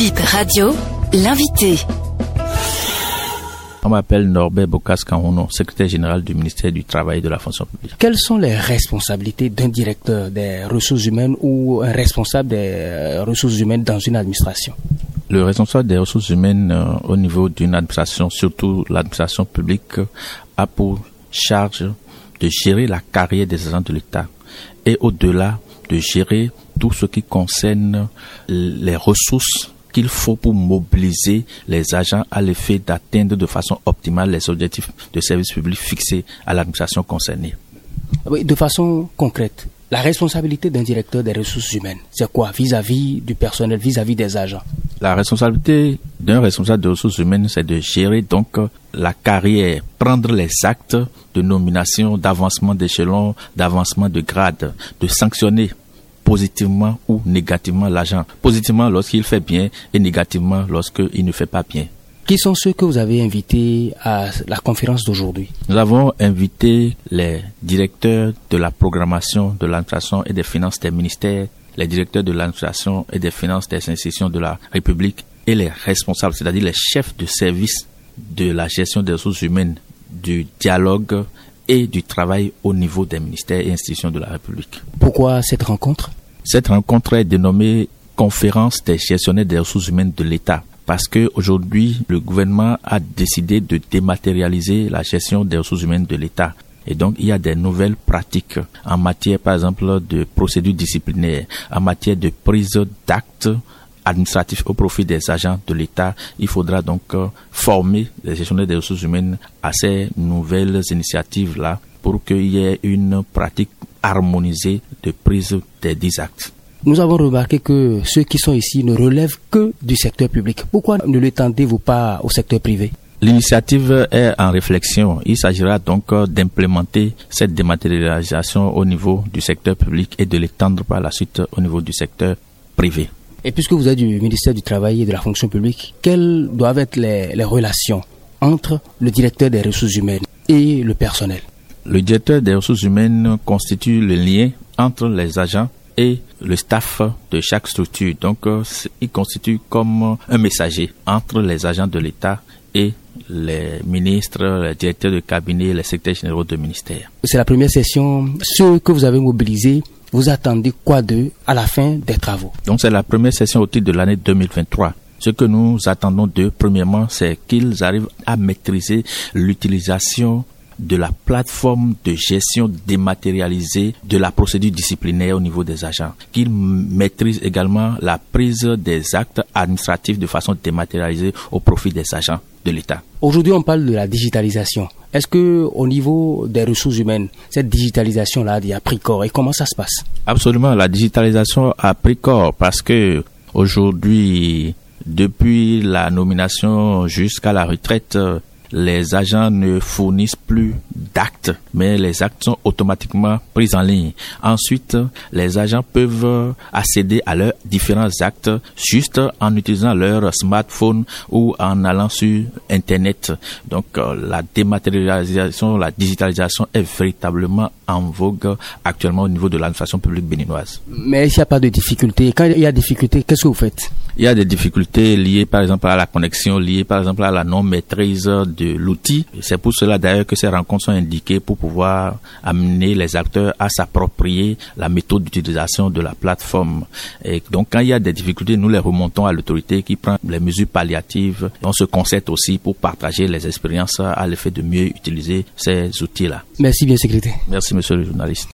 Bip Radio, l'invité. On m'appelle Norbert Bokas Kaouno, secrétaire général du ministère du Travail et de la fonction publique. Quelles sont les responsabilités d'un directeur des ressources humaines ou un responsable des euh, ressources humaines dans une administration? Le responsable des ressources humaines euh, au niveau d'une administration, surtout l'administration publique, a pour charge de gérer la carrière des agents de l'État et au-delà de gérer tout ce qui concerne les ressources qu'il faut pour mobiliser les agents à l'effet d'atteindre de façon optimale les objectifs de service public fixés à l'administration concernée. Oui, de façon concrète, la responsabilité d'un directeur des ressources humaines, c'est quoi vis-à-vis du personnel, vis-à-vis des agents? La responsabilité d'un responsable des ressources humaines, c'est de gérer donc la carrière, prendre les actes de nomination, d'avancement d'échelon, d'avancement de grade, de sanctionner positivement ou négativement l'agent. Positivement lorsqu'il fait bien et négativement lorsqu'il ne fait pas bien. Qui sont ceux que vous avez invités à la conférence d'aujourd'hui? Nous avons invité les directeurs de la programmation de l'administration et des finances des ministères, les directeurs de l'administration et des finances des institutions de la République et les responsables, c'est-à-dire les chefs de service de la gestion des ressources humaines, du dialogue et du travail au niveau des ministères et institutions de la République. Pourquoi cette rencontre? Cette rencontre est dénommée Conférence des gestionnaires des ressources humaines de l'État parce que aujourd'hui le gouvernement a décidé de dématérialiser la gestion des ressources humaines de l'État. Et donc, il y a des nouvelles pratiques en matière, par exemple, de procédures disciplinaires, en matière de prise d'actes administratif au profit des agents de l'État. Il faudra donc euh, former les gestionnaires des ressources humaines à ces nouvelles initiatives-là pour qu'il y ait une pratique harmonisée de prise des dix actes. Nous avons remarqué que ceux qui sont ici ne relèvent que du secteur public. Pourquoi ne l'étendez-vous pas au secteur privé? L'initiative est en réflexion. Il s'agira donc euh, d'implémenter cette dématérialisation au niveau du secteur public et de l'étendre par la suite au niveau du secteur privé. Et puisque vous êtes du ministère du Travail et de la fonction publique, quelles doivent être les, relations entre le directeur des ressources humaines et le personnel? Le directeur des ressources humaines constitue le lien entre les agents et le staff de chaque structure. Donc, euh, il constitue comme un messager entre les agents de l'État et les ministres, les directeurs de cabinet, les secrétaires généraux de ministère. C'est la première session. Ceux que vous avez mobilisés vous attendez quoi d'eux à la fin des travaux? Donc c'est la première session au titre de l'année 2023. Ce que nous attendons d'eux, premièrement, c'est qu'ils arrivent à maîtriser l'utilisation de la plateforme de gestion dématérialisée de la procédure disciplinaire au niveau des agents, qu'ils maîtrisent également la prise des actes administratifs de façon dématérialisée au profit des agents de l'État. Aujourd'hui, on parle de la digitalisation. Est-ce que au niveau des ressources humaines, cette digitalisation-là a pris corps et comment ça se passe? Absolument, la digitalisation a pris corps parce que aujourd'hui, depuis la nomination jusqu'à la retraite, les agents ne fournissent plus d'actes, mais les actes sont automatiquement pris en ligne. Ensuite, les agents peuvent accéder à leurs différents actes juste en utilisant leur smartphone ou en allant sur Internet. Donc, euh, la dématérialisation, la digitalisation est véritablement en vogue actuellement au niveau de l'administration publique béninoise. Mais s'il n'y a pas de difficultés, quand il y a des difficultés, qu'est-ce que vous faites? Il y a des difficultés liées par exemple à la connexion, liées par exemple à la non-maîtrise de l'outil. C'est pour cela d'ailleurs que ces rencontres sont indiquées pour pouvoir amener les acteurs à s'approprier la méthode d'utilisation de la plateforme. Et donc quand il y a des difficultés, nous les remontons à l'autorité qui prend les mesures palliatives. On se concerte aussi pour partager les expériences à l'effet de mieux utiliser ces outils-là. Merci bien, secrétaire. Merci, monsieur le journaliste.